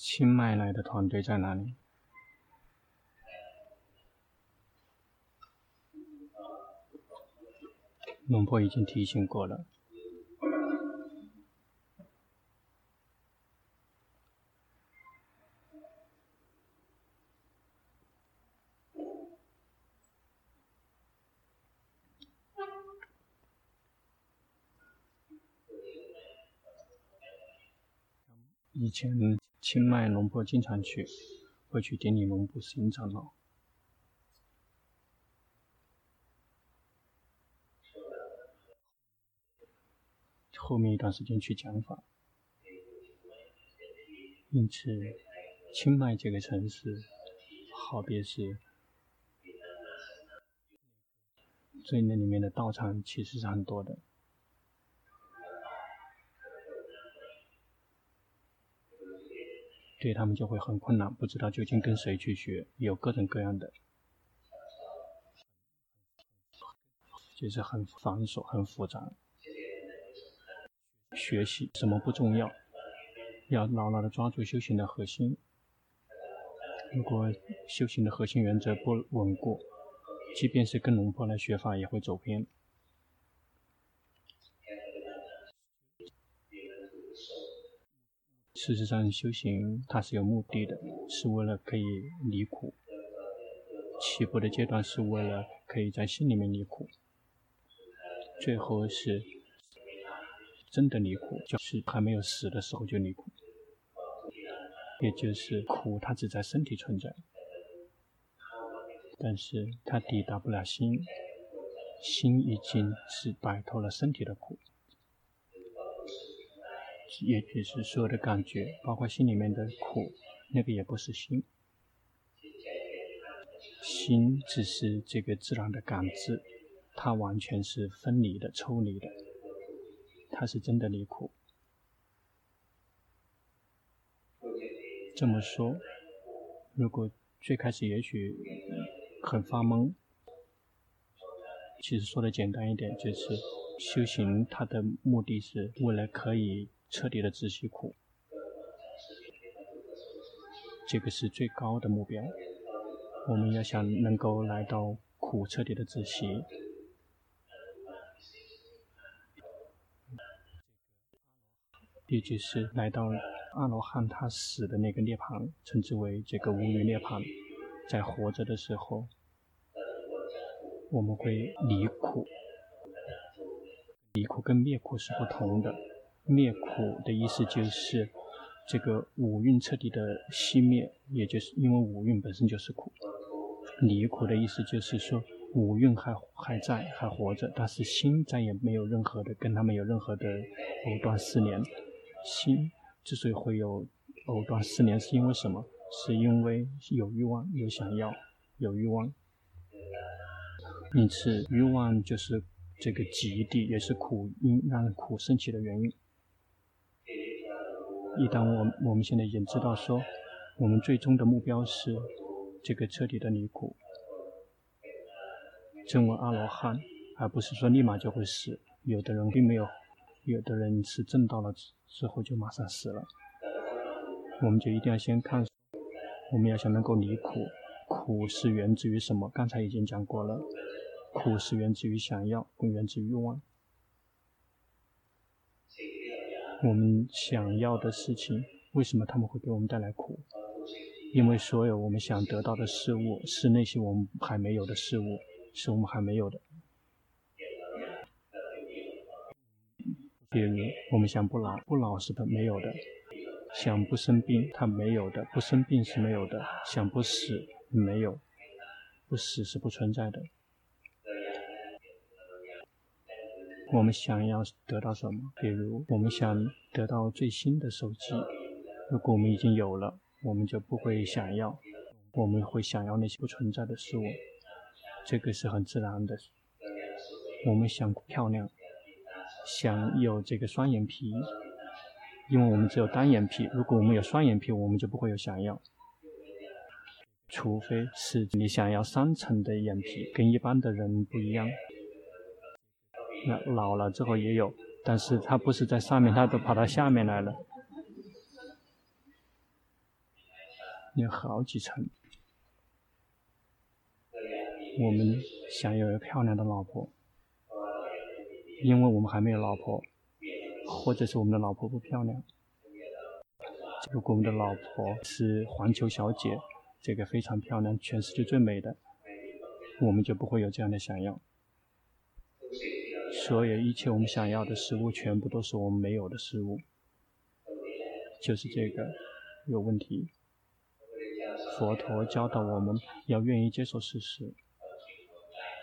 新买来的团队在哪里？龙婆已经提醒过了。以前清迈龙坡经常去，会去顶礼龙布行长老。后面一段时间去讲法，因此清迈这个城市，好别是，所以那里面的道场其实是很多的。对他们就会很困难，不知道究竟跟谁去学，有各种各样的，就是很繁琐、很复杂。学习什么不重要，要牢牢的抓住修行的核心。如果修行的核心原则不稳固，即便是跟龙婆来学法，也会走偏。事实上，修行它是有目的的，是为了可以离苦。起步的阶段是为了可以在心里面离苦，最后是真的离苦，就是还没有死的时候就离苦。也就是苦，它只在身体存在，但是它抵达不了心，心已经是摆脱了身体的苦。也就是所有的感觉，包括心里面的苦，那个也不是心，心只是这个自然的感知，它完全是分离的、抽离的，它是真的离苦。这么说，如果最开始也许很发懵，其实说的简单一点，就是修行它的目的是为了可以。彻底的止息苦，这个是最高的目标。我们要想能够来到苦彻底的止息，也就是来到阿罗汉他死的那个涅槃，称之为这个无余涅槃。在活着的时候，我们会离苦，离苦跟灭苦是不同的。灭苦的意思就是，这个五蕴彻底的熄灭，也就是因为五蕴本身就是苦。离苦的意思就是说，五蕴还还在，还活着，但是心再也没有任何的跟他们有任何的藕断丝连。心之所以会有藕断丝连，是因为什么？是因为有欲望，有想要，有欲望。因此，欲望就是这个极地，也是苦因让苦升起的原因。一旦我我们现在已经知道说，我们最终的目标是这个彻底的离苦，证为阿罗汉，而不是说立马就会死。有的人并没有，有的人是证到了之后就马上死了。我们就一定要先看，我们要想能够离苦，苦是源自于什么？刚才已经讲过了，苦是源自于想要，不源自于欲望。我们想要的事情，为什么他们会给我们带来苦？因为所有我们想得到的事物，是那些我们还没有的事物，是我们还没有的。比如，我们想不老，不老是没有的；想不生病，它没有的，不生病是没有的；想不死，没有，不死是不存在的。我们想要得到什么？比如，我们想得到最新的手机，如果我们已经有了，我们就不会想要，我们会想要那些不存在的事物。这个是很自然的。我们想漂亮，想有这个双眼皮，因为我们只有单眼皮。如果我们有双眼皮，我们就不会有想要。除非是你想要三层的眼皮，跟一般的人不一样。那老了之后也有，但是他不是在上面，他都跑到下面来了。有好几层。我们想有个漂亮的老婆，因为我们还没有老婆，或者是我们的老婆不漂亮。如果我们的老婆是环球小姐，这个非常漂亮，全世界最美的，我们就不会有这样的想要。所有一切我们想要的事物，全部都是我们没有的事物，就是这个有问题。佛陀教导我们要愿意接受事实。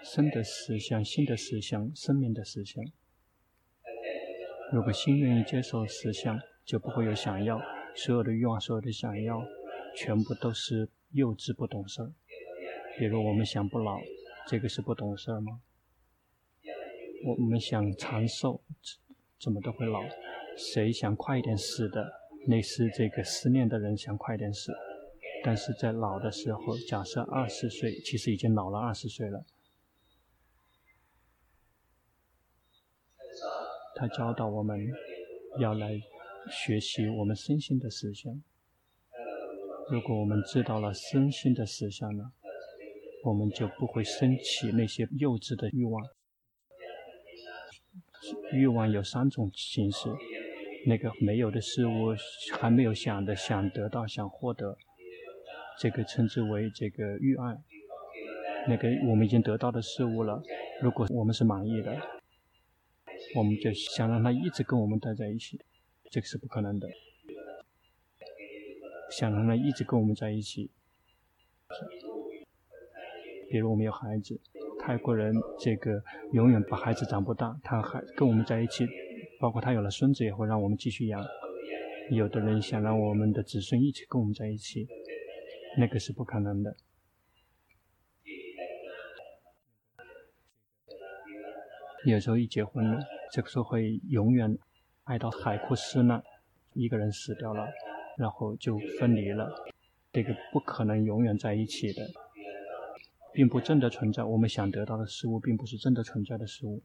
生的实相，心的实相，生命的实相。如果心愿意接受实相，就不会有想要。所有的欲望，所有的想要，全部都是幼稚不懂事儿。比如我们想不老，这个是不懂事儿吗？我们想长寿，怎么都会老。谁想快一点死的？那是这个思念的人想快点死。但是在老的时候，假设二十岁，其实已经老了二十岁了。他教导我们要来学习我们身心的实相。如果我们知道了身心的实相呢，我们就不会升起那些幼稚的欲望。欲望有三种形式：那个没有的事物，还没有想的，想得到，想获得，这个称之为这个欲爱。那个我们已经得到的事物了，如果我们是满意的。我们就想让他一直跟我们待在一起，这个是不可能的。想让他一直跟我们在一起，比如我们有孩子，泰国人这个永远把孩子长不大，他还跟我们在一起，包括他有了孙子也会让我们继续养。有的人想让我们的子孙一起跟我们在一起，那个是不可能的。有时候一结婚了，这个时候会永远爱到海枯石烂，一个人死掉了，然后就分离了，这个不可能永远在一起的，并不真的存在。我们想得到的事物，并不是真的存在的事物，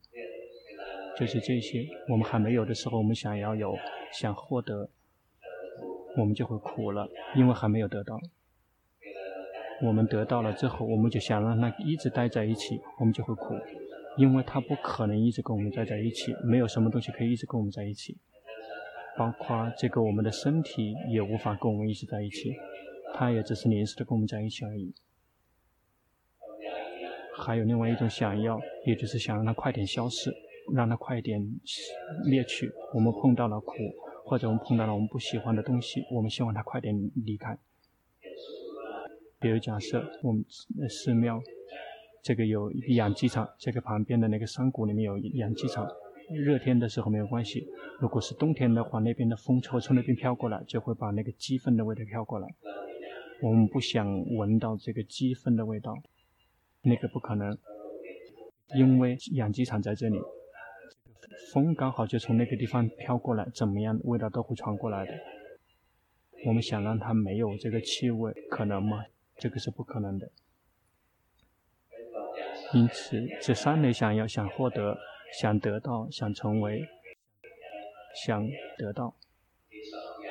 就是这些。我们还没有的时候，我们想要有，想获得，我们就会苦了，因为还没有得到。我们得到了之后，我们就想让它一直待在一起，我们就会苦。因为它不可能一直跟我们待在一起，没有什么东西可以一直跟我们在一起，包括这个我们的身体也无法跟我们一直在一起，它也只是临时的跟我们在一起而已。还有另外一种想要，也就是想让它快点消失，让它快点灭去。我们碰到了苦，或者我们碰到了我们不喜欢的东西，我们希望它快点离开。比如假设我们寺庙。这个有一个养鸡场，这个旁边的那个山谷里面有养鸡场。热天的时候没有关系，如果是冬天的话，那边的风从从那边飘过来，就会把那个鸡粪的味道飘过来。我们不想闻到这个鸡粪的味道，那个不可能，因为养鸡场在这里，风刚好就从那个地方飘过来，怎么样味道都会传过来的。我们想让它没有这个气味，可能吗？这个是不可能的。因此，这三类想要、想获得、想得到、想成为、想得到。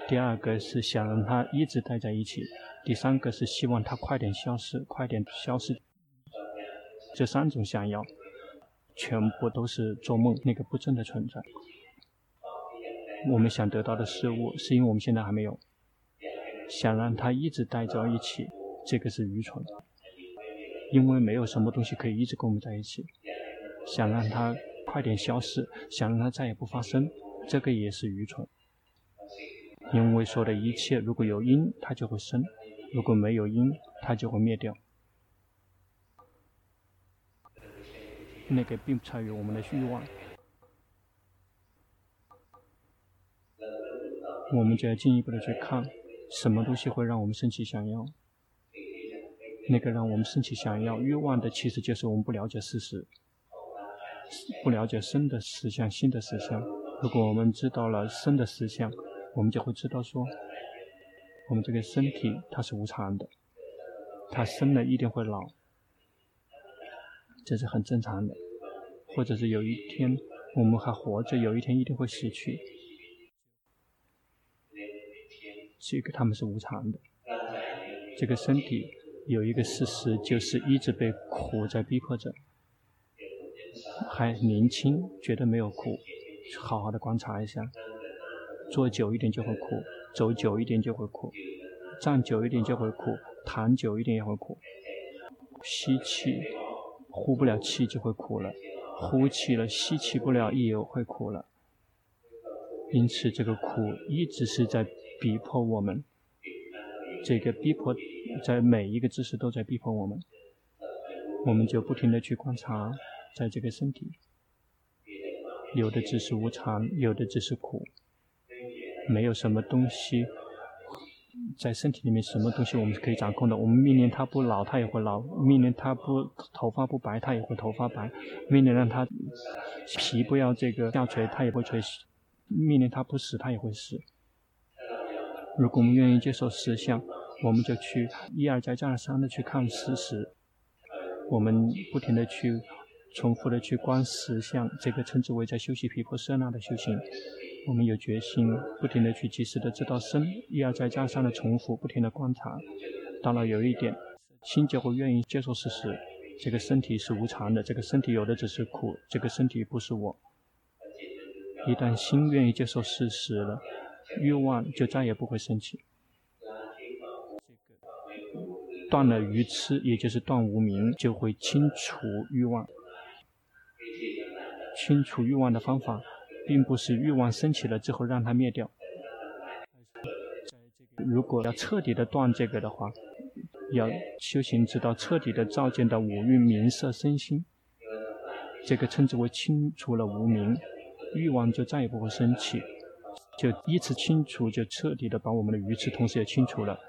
第二个是想让它一直待在一起，第三个是希望它快点消失、快点消失。这三种想要，全部都是做梦，那个不真的存在。我们想得到的事物，是因为我们现在还没有。想让它一直待在一起，这个是愚蠢。因为没有什么东西可以一直跟我们在一起，想让它快点消失，想让它再也不发生，这个也是愚蠢。因为说的一切，如果有因，它就会生；如果没有因，它就会灭掉。那个并不差于我们的欲望，我们就要进一步的去看，什么东西会让我们升起想要。那个让我们升起想要欲望的，其实就是我们不了解事实，不了解生的实相、心的实相。如果我们知道了生的实相，我们就会知道说，我们这个身体它是无常的，它生了一定会老，这是很正常的。或者是有一天我们还活着，有一天一定会死去，这个他们是无常的。这个身体有一个事实，就是一直被苦在逼迫着。还年轻，觉得没有苦，好好的观察一下，坐久一点就会苦，走久一点就会苦，站久一点就会苦，躺久一点也会苦。吸气，呼不了气就会苦了；呼气了，吸气不了也会苦了。因此，这个苦一直是在逼迫我们。这个逼迫在每一个姿势都在逼迫我们，我们就不停的去观察，在这个身体，有的只是无常，有的只是苦，没有什么东西在身体里面，什么东西我们是可以掌控的。我们命令它不老，它也会老；命令它不头发不白，它也会头发白；命令让它皮不要这个下垂，它也会垂死；命令它不死，它也会死。如果我们愿意接受实相，我们就去一而再、再而三的去看事实，我们不停的去重复的去观实相，这个称之为在修习毗婆舍那的修行。我们有决心，不停的去及时的知道身，一而再、再而三的重复，不停的观察，到了有一点，心就会愿意接受事实，这个身体是无常的，这个身体有的只是苦，这个身体不是我。一旦心愿意接受事实了。欲望就再也不会升起，断了愚痴，也就是断无明，就会清除欲望。清除欲望的方法，并不是欲望升起了之后让它灭掉。如果要彻底的断这个的话，要修行直到彻底的照见到五蕴名色身心，这个称之为清除了无明，欲望就再也不会升起。就依次清除，就彻底的把我们的愚痴同时也清除了，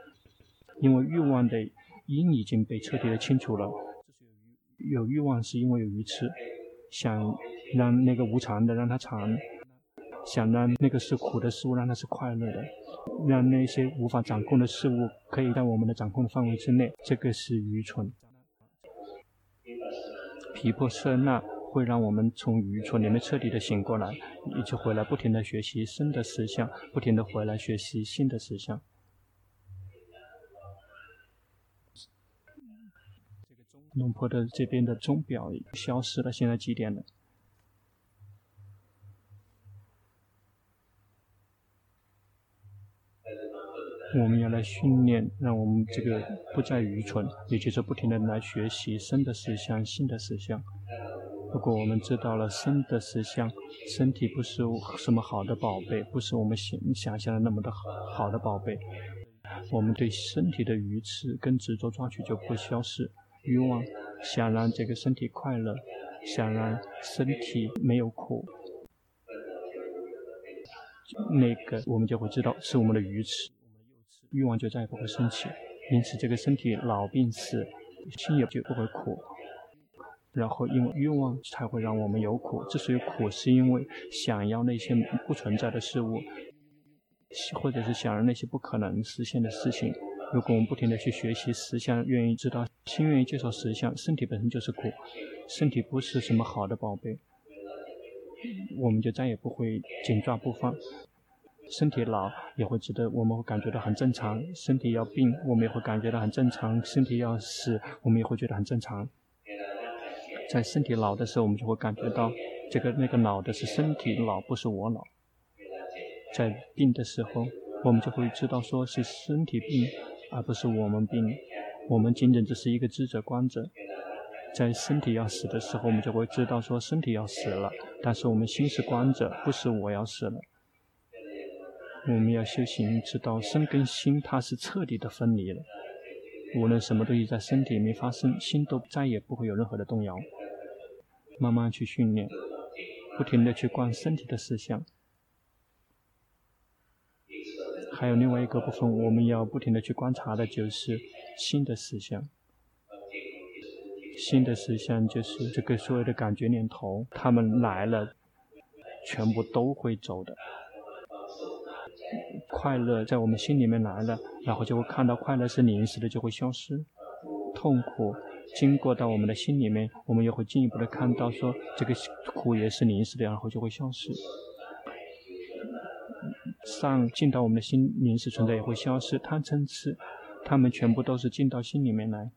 因为欲望的因已经被彻底的清除了。有欲望是因为有愚痴，想让那个无常的让它常，想让那个是苦的事物让它是快乐的，让那些无法掌控的事物可以在我们的掌控的范围之内，这个是愚蠢。皮婆舍那。会让我们从愚蠢里面彻底的醒过来，一直回来不停的学习新的实相，不停的回来学习新的实相。龙婆的这边的钟表消失了，现在几点了？我们要来训练，让我们这个不再愚蠢，也就是不停的来学习生的实相、心的实相。如果我们知道了生的实相，身体不是什么好的宝贝，不是我们想想象的那么的好好的宝贝，我们对身体的愚痴跟执着抓取就会消失。欲望想让这个身体快乐，想让身体没有苦，那个我们就会知道是我们的愚痴，欲望就再也不会升起。因此，这个身体老病死，心也就不会苦。然后，因为欲望才会让我们有苦。之所以苦，是因为想要那些不存在的事物，或者是想要那些不可能实现的事情。如果我们不停地去学习实相，愿意知道，心愿意接受实相，身体本身就是苦，身体不是什么好的宝贝，我们就再也不会紧抓不放。身体老也会值得，我们会感觉到很正常；身体要病，我们也会感觉到很正常；身体要死，我们也会觉得很正常。在身体老的时候，我们就会感觉到，这个那个老的是身体老，不是我老。在病的时候，我们就会知道说是身体病，而不是我们病。我们仅仅只是一个知者观者。在身体要死的时候，我们就会知道说身体要死了，但是我们心是观者，不是我要死了。我们要修行，知道身跟心它是彻底的分离了。无论什么东西在身体里面发生，心都再也不会有任何的动摇。慢慢去训练，不停地去观身体的实相。还有另外一个部分，我们要不停地去观察的就是心的实相。心的实相就是这个所有的感觉念头，他们来了，全部都会走的。快乐在我们心里面来了，然后就会看到快乐是临时的，就会消失。痛苦。经过到我们的心里面，我们也会进一步的看到说，这个苦也是临时的，然后就会消失。上进到我们的心临时存在也会消失。贪嗔痴，他们全部都是进到心里面来，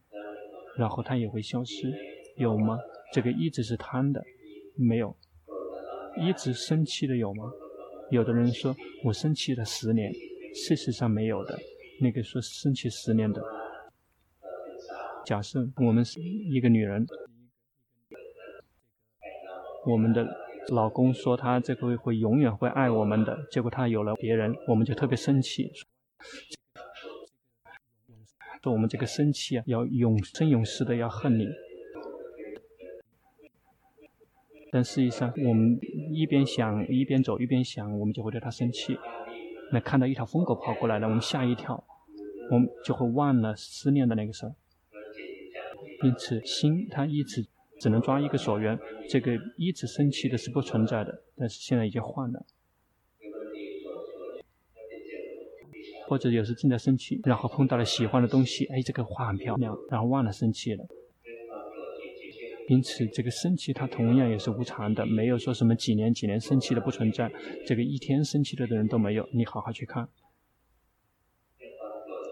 然后它也会消失，有吗？这个一直是贪的，没有，一直生气的有吗？有的人说我生气了十年，事实上没有的。那个说生气十年的，假设我们是一个女人，我们的老公说他这个会永远会爱我们的，结果他有了别人，我们就特别生气。说我们这个生气啊，要永生永世的要恨你。但事实上，我们一边想一边走一边想，我们就会对他生气。那看到一条疯狗跑过来了，我们吓一跳，我们就会忘了思念的那个事儿。因此，心它一直只能抓一个所缘，这个一直生气的是不存在的。但是现在已经换了，或者有时正在生气，然后碰到了喜欢的东西，哎，这个花很漂亮，然后忘了生气了。因此，这个生气它同样也是无常的，没有说什么几年几年生气的不存在，这个一天生气的人都没有。你好好去看。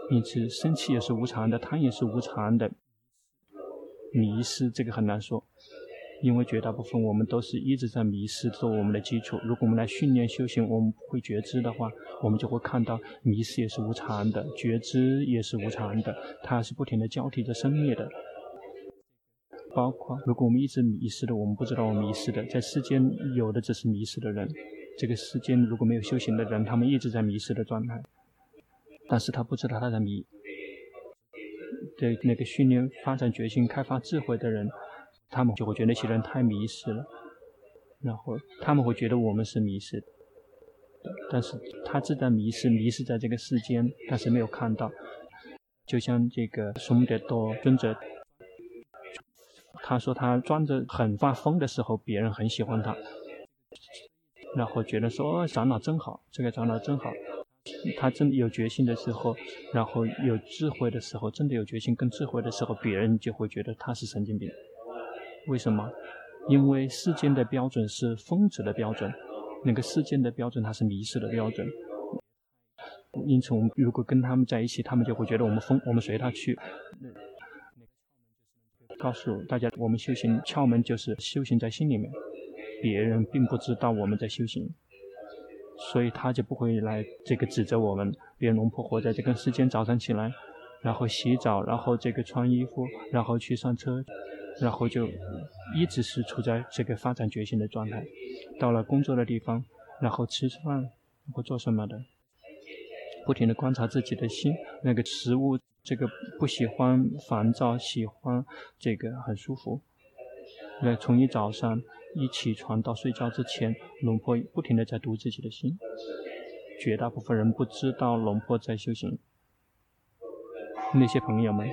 因此，生气也是无常的，贪也是无常的。迷失这个很难说，因为绝大部分我们都是一直在迷失做我们的基础。如果我们来训练修行，我们会觉知的话，我们就会看到迷失也是无常的，觉知也是无常的，它是不停的交替着生灭的。包括，如果我们一直迷失的，我们不知道我们迷失的，在世间有的只是迷失的人。这个世间如果没有修行的人，他们一直在迷失的状态，但是他不知道他在迷。对那个训练、发展决心、开发智慧的人，他们就会觉得那些人太迷失了，然后他们会觉得我们是迷失的，但是他自在迷失，迷失在这个世间，但是没有看到，就像这个苏姆德多尊者。他说他装着很发疯的时候，别人很喜欢他，然后觉得说，哦，长老真好，这个长老真好。他真的有决心的时候，然后有智慧的时候，真的有决心跟智慧的时候，别人就会觉得他是神经病。为什么？因为世间的标准是疯子的标准，那个世间的标准它是迷失的标准。因此，我们如果跟他们在一起，他们就会觉得我们疯，我们随他去。告诉大家，我们修行窍门就是修行在心里面，别人并不知道我们在修行，所以他就不会来这个指责我们。别人龙婆活在这个时间，早上起来，然后洗澡，然后这个穿衣服，然后去上车，然后就一直是处在这个发展觉醒的状态。到了工作的地方，然后吃饭或做什么的，不停地观察自己的心，那个食物。这个不喜欢烦躁，喜欢这个很舒服。那从一早上一起床到睡觉之前，龙婆不停地在读自己的心。绝大部分人不知道龙婆在修行。那些朋友们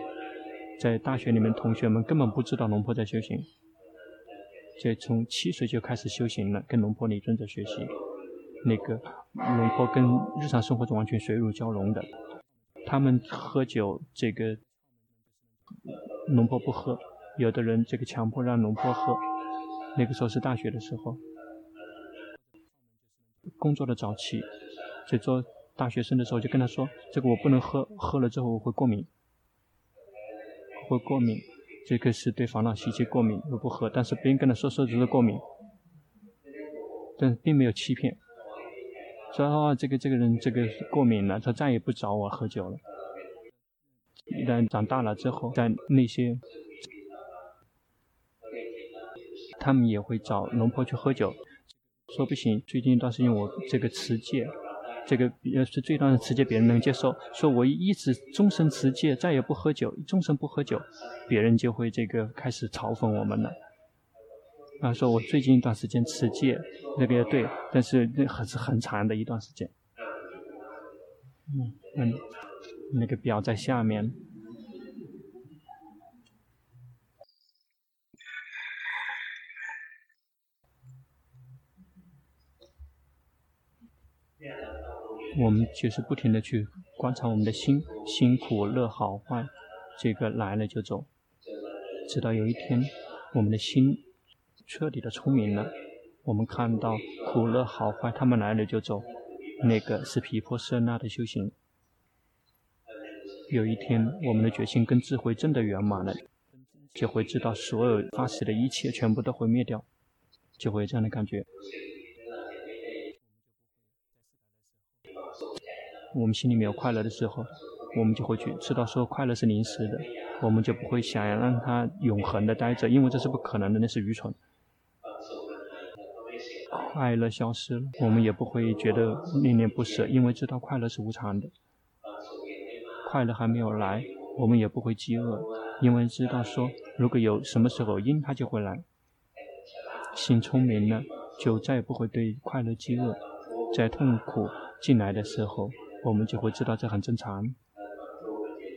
在大学里面，同学们根本不知道龙婆在修行。这从七岁就开始修行了，跟龙婆李尊者学习。那个龙婆跟日常生活中完全水乳交融的。他们喝酒，这个龙婆不喝。有的人这个强迫让龙婆喝。那个时候是大学的时候，工作的早期，在做大学生的时候就跟他说：“这个我不能喝，喝了之后我会过敏，会过敏。这个是对烦恼习气过敏，我不喝。”但是别人跟他说说只是过敏，但并没有欺骗。说哦，这个这个人这个过敏了，他再也不找我喝酒了。一旦长大了之后，在那些，他们也会找龙婆去喝酒，说不行，最近一段时间我这个持戒，这个要是这段持戒别人能接受，说我一直终身持戒，再也不喝酒，终身不喝酒，别人就会这个开始嘲讽我们了。啊，说我最近一段时间持戒，那个对，但是那还是很长的一段时间。嗯嗯，那个表在下面。我们就是不停的去观察我们的心，辛苦乐好坏，这个来了就走，直到有一天，我们的心。彻底的聪明了，我们看到苦乐好坏，他们来了就走，那个是皮婆舍那的修行。有一天，我们的决心跟智慧真的圆满了，就会知道所有发起的一切全部都会灭掉，就会有这样的感觉。我们心里面有快乐的时候，我们就会去知道说快乐是临时的，我们就不会想要让它永恒的待着，因为这是不可能的，那是愚蠢。快乐消失了，我们也不会觉得恋恋不舍，因为知道快乐是无常的。快乐还没有来，我们也不会饥饿，因为知道说，如果有什么时候因，它就会来。心聪明了，就再也不会对快乐饥饿。在痛苦进来的时候，我们就会知道这很正常。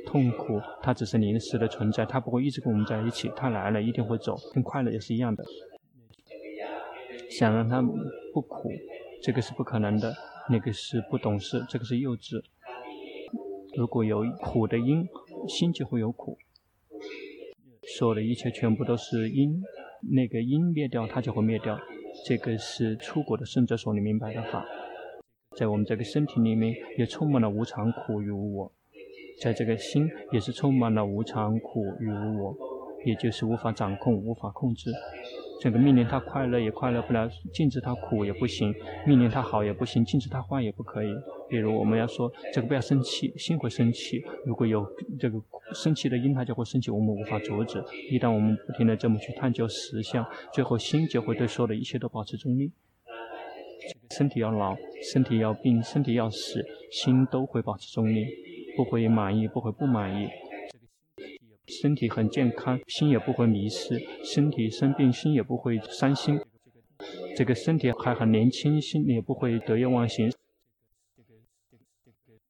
痛苦它只是临时的存在，它不会一直跟我们在一起，它来了一定会走，跟快乐也是一样的。想让它不苦，这个是不可能的，那个是不懂事，这个是幼稚。如果有苦的因，心就会有苦。所有的一切全部都是因，那个因灭掉，它就会灭掉。这个是出国的圣者所能明白的法。在我们这个身体里面，也充满了无常、苦与无我；在这个心，也是充满了无常、苦与无我，也就是无法掌控、无法控制。这个命令他快乐也快乐不了，禁止他苦也不行；命令他好也不行，禁止他坏也不可以。比如我们要说这个不要生气，心会生气。如果有这个生气的因，他就会生气，我们无法阻止。一旦我们不停地这么去探究实相，最后心就会对所有的一切都保持中立。身体要老，身体要病，身体要死，心都会保持中立，不会满意，不会不满意。身体很健康，心也不会迷失；身体生病，心也不会伤心。这个身体还很年轻，心也不会得意忘形。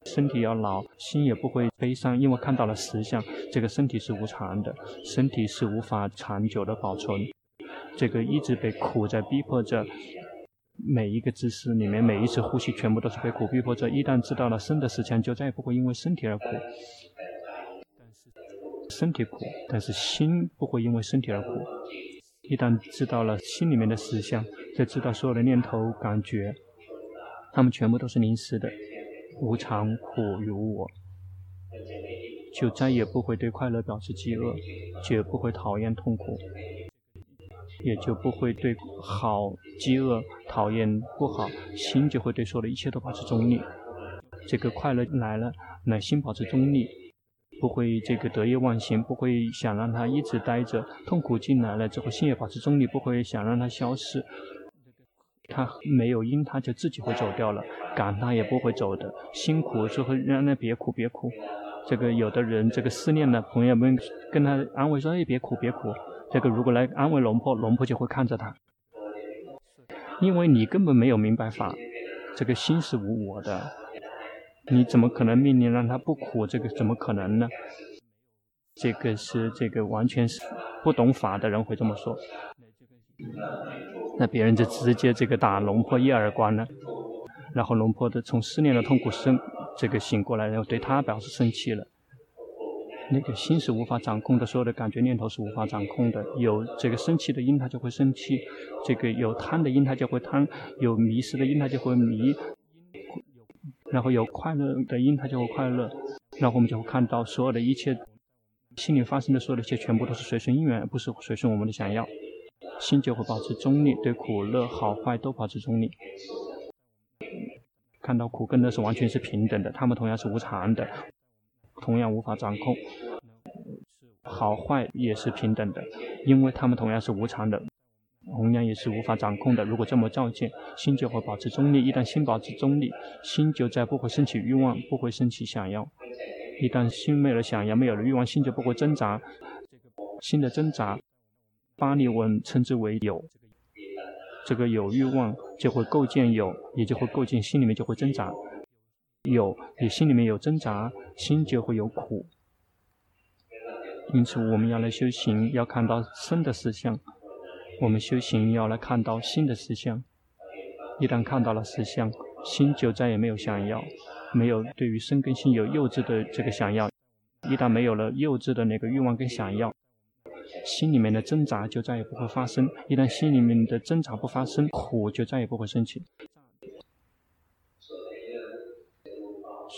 身体要老，心也不会悲伤，因为看到了实相。这个身体是无常的，身体是无法长久的保存。这个一直被苦在逼迫着，每一个姿势里面，每一次呼吸，全部都是被苦逼迫着。一旦知道了生的实相，就再也不会因为身体而苦。身体苦，但是心不会因为身体而苦。一旦知道了心里面的实相，就知道所有的念头、感觉，他们全部都是临时的，无常、苦与我，就再也不会对快乐表示饥饿，绝不会讨厌痛苦，也就不会对好饥饿、讨厌不好，心就会对所有的一切都保持中立。这个快乐来了，那心保持中立。不会这个得意忘形，不会想让它一直待着。痛苦进来了之后，心也保持中立，不会想让它消失。他没有因，他就自己会走掉了。赶他也不会走的。辛苦之后，让他别苦别苦。这个有的人，这个思念的朋友们跟他安慰说：“哎，别苦别苦。”这个如果来安慰龙婆，龙婆就会看着他，因为你根本没有明白法。这个心是无我的。你怎么可能命令让他不苦？这个怎么可能呢？这个是这个完全是不懂法的人会这么说。那别人就直接这个打龙婆一耳光了，然后龙婆的从思念的痛苦生这个醒过来，然后对他表示生气了。那个心是无法掌控的，所有的感觉念头是无法掌控的。有这个生气的因，他就会生气；这个有贪的因，他就会贪；有迷失的因，他就会迷。然后有快乐的因，它就会快乐。然后我们就会看到所有的一切，心里发生的所有的一切，全部都是随顺因缘，而不是随顺我们的想要。心就会保持中立，对苦乐好坏都保持中立。看到苦跟乐是完全是平等的，他们同样是无常的，同样无法掌控。好坏也是平等的，因为他们同样是无常的。同样也是无法掌控的。如果这么照见，心就会保持中立。一旦心保持中立，心就再不会升起欲望，不会升起想要。一旦心没有了想要，没有了欲望，心就不会挣扎。心的挣扎，巴利文称之为有。这个有欲望就会构建有，也就会构建心里面就会挣扎。有，你心里面有挣扎，心就会有苦。因此，我们要来修行，要看到生的实相。我们修行要来看到新的实相，一旦看到了实相，心就再也没有想要，没有对于生跟心有幼稚的这个想要。一旦没有了幼稚的那个欲望跟想要，心里面的挣扎就再也不会发生。一旦心里面的挣扎不发生，苦就再也不会升起。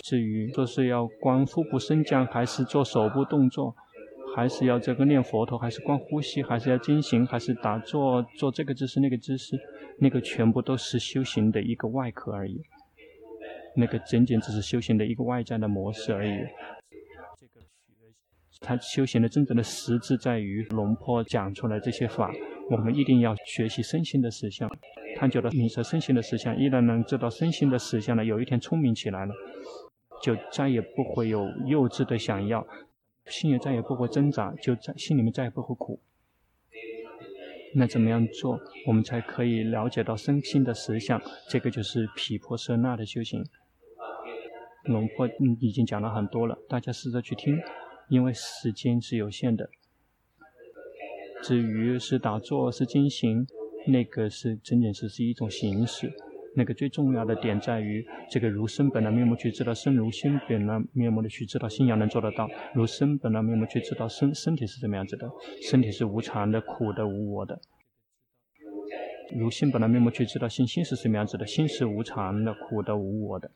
至于说是要观腹部升降，还是做手部动作，还是要这个念佛陀，还是观呼吸，还是要经行，还是打坐，做这个姿势那个姿势，那个全部都是修行的一个外壳而已。那个仅仅只是修行的一个外在的模式而已。他修行的真正的实质在于龙坡讲出来这些法，我们一定要学习身心的实相，探究到明彻身心的实相，一旦能知道身心的实相呢，有一天聪明起来了，就再也不会有幼稚的想要，心也再也不会挣扎，就在心里面再也不会苦。那怎么样做，我们才可以了解到身心的实相？这个就是毗婆舍那的修行。龙婆已经讲了很多了，大家试着去听，因为时间是有限的。至于是打坐是经行，那个是仅仅只是一种形式。那个最重要的点在于，这个如生本来面目去知道生，如心本来面目的去知道信仰能做得到。如生本来面目去知道身，身体是怎么样子的？身体是无常的、苦的、无我的。如心本来面目去知道心，心是什么样子的？心是无常的、苦的、无我的。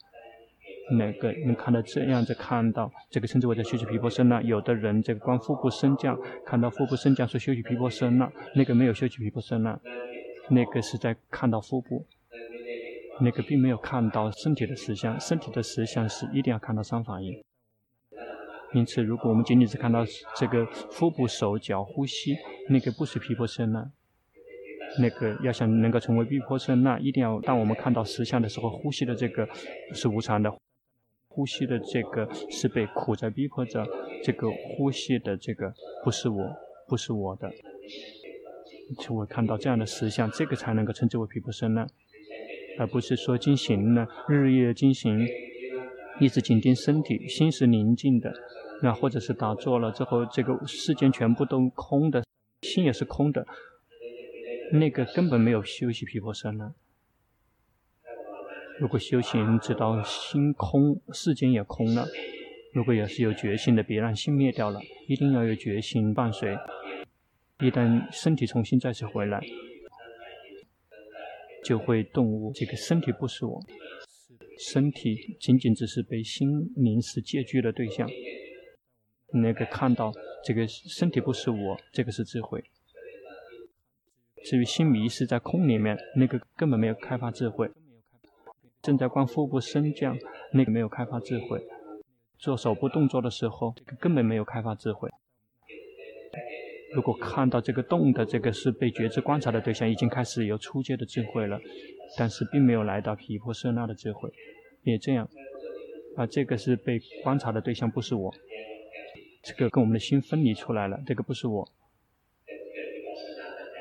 那个能看到这样子看到这个称之为在修习皮婆身呢，有的人这个观腹部升降，看到腹部升降说修习皮婆身了，那个没有修习皮婆身了，那个是在看到腹部，那个并没有看到身体的实相，身体的实相是一定要看到三法印。因此，如果我们仅仅是看到这个腹部、手脚、呼吸，那个不是毗婆舍那。那个要想能够成为毗婆舍那，一定要当我们看到实相的时候，呼吸的这个是无常的。呼吸的这个是被苦在逼迫着，这个呼吸的这个不是我，不是我的，就会看到这样的实相，这个才能够称之为毗婆舍那，而不是说进行呢，日夜进行，一直紧盯身体，心是宁静的，那或者是打坐了之后，这个世间全部都空的，心也是空的，那个根本没有休息皮婆舍呢。如果修行直到心空，世间也空了；如果也是有决心的，别让心灭掉了，一定要有决心伴随。一旦身体重新再次回来，就会顿悟这个身体不是我，身体仅仅只是被心临时借据的对象。那个看到这个身体不是我，这个是智慧。至于心迷失在空里面，那个根本没有开发智慧。正在观腹部升降，那个没有开发智慧；做手部动作的时候，这个根本没有开发智慧。如果看到这个动的这个是被觉知观察的对象，已经开始有初阶的智慧了，但是并没有来到毗婆舍那的智慧。也这样，啊，这个是被观察的对象，不是我。这个跟我们的心分离出来了，这个不是我。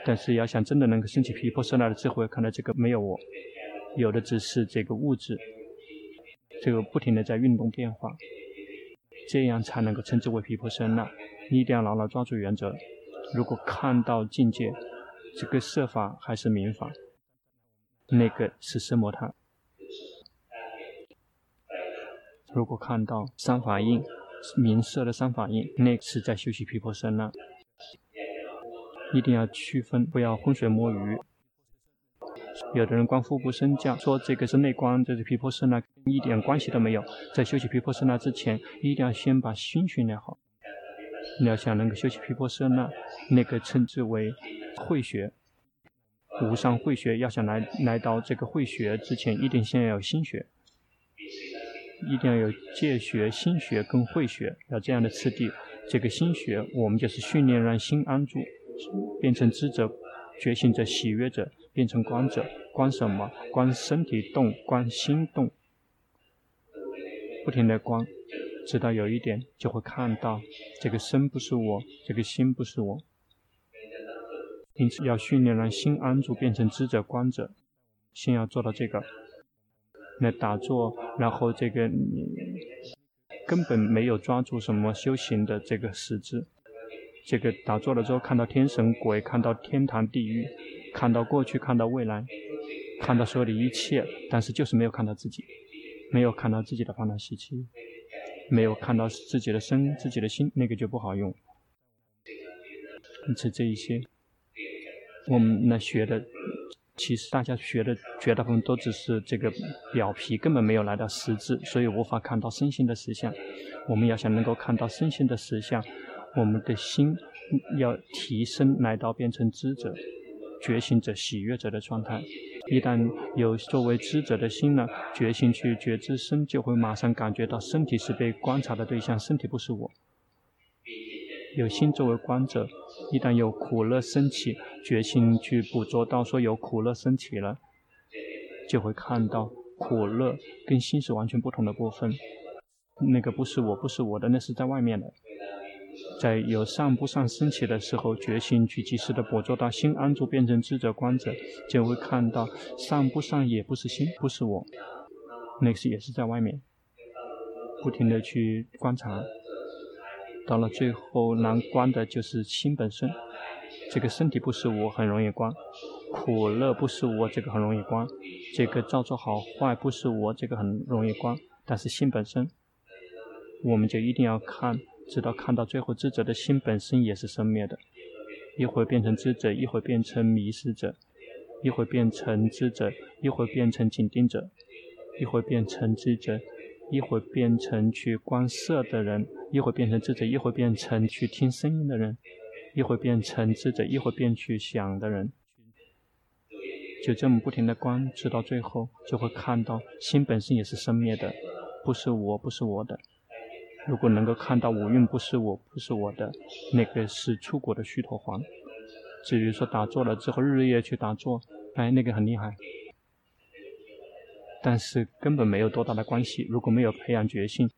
但是要想真的能够升起毗婆舍那的智慧，看来这个没有我。有的只是这个物质，这个不停的在运动变化，这样才能够称之为毗婆舍那。你一定要牢牢抓住原则。如果看到境界，这个色法还是明法，那个是奢摩他。如果看到三法印，明色的三法印，那是在修习毗婆舍那。一定要区分，不要浑水摸鱼。有的人观腹部升降，说这个是内观，这是毗婆舍那，一点关系都没有。在修习毗婆舍那之前，一定要先把心训练好。你要想能够修习毗婆舍那，那个称之为慧学，无上慧学。要想来来到这个慧学之前，一定先要有心学，一定要有戒学、心学跟慧学，要这样的次第。这个心学，我们就是训练让心安住，变成知者、觉醒者、喜悦者。变成观者，观什么？观身体动，观心动，不停的观，直到有一点就会看到这个身不是我，这个心不是我。因此要训练让心安住，变成知者观者，先要做到这个。那打坐，然后这个你根本没有抓住什么修行的这个实质。这个打坐了之后，看到天神鬼，看到天堂地狱。看到过去，看到未来，看到所有的一切，但是就是没有看到自己，没有看到自己的烦恼习气，没有看到自己的身、自己的心，那个就不好用。因此，这一些我们那学的其实大家学的绝大部分都只是这个表皮，根本没有来到实质，所以无法看到身心的实相。我们要想能够看到身心的实相，我们的心要提升来到变成知者、觉醒者、喜悦者的状态。一旦有作为知者的心呢，觉醒去觉知身，就会马上感觉到身体是被观察的对象，身体不是我。有心作为观者，一旦有苦乐升起，决心去捕捉到说有苦乐升起了，就会看到苦乐跟心是完全不同的部分。那个不是我，不是我的，那是在外面的。在有上不上升起的时候，决心去及时的捕捉到心安住变成智者观者，就会看到上不上也不是心，不是我，那是也是在外面，不停的去观察。到了最后难观的就是心本身，这个身体不是我，很容易观；苦乐不是我，这个很容易观；这个造作好坏不是我，这个很容易观。但是心本身，我们就一定要看，直到看到最后，智者的心本身也是生灭的，一会变成智者，一会变成迷失者，一会变成智者，一会变成紧盯者，一会变成智者。一会变成去观色的人，一会变成智者，一会变成去听声音的人，一会变成智者，一会变去想的人，就这么不停的观，直到最后就会看到心本身也是生灭的，不是我，不是我的。如果能够看到五蕴不是我，不是我的，那个是出国的须陀环。至于说打坐了之后日夜去打坐，哎，那个很厉害。但是根本没有多大的关系。如果没有培养决心，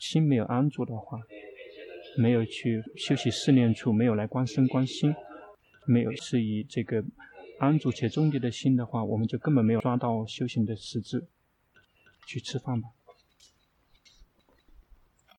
心没有安住的话，没有去休息四念处，没有来观身观心，没有是以这个安住且中立的心的话，我们就根本没有抓到修行的实质。去吃饭吧。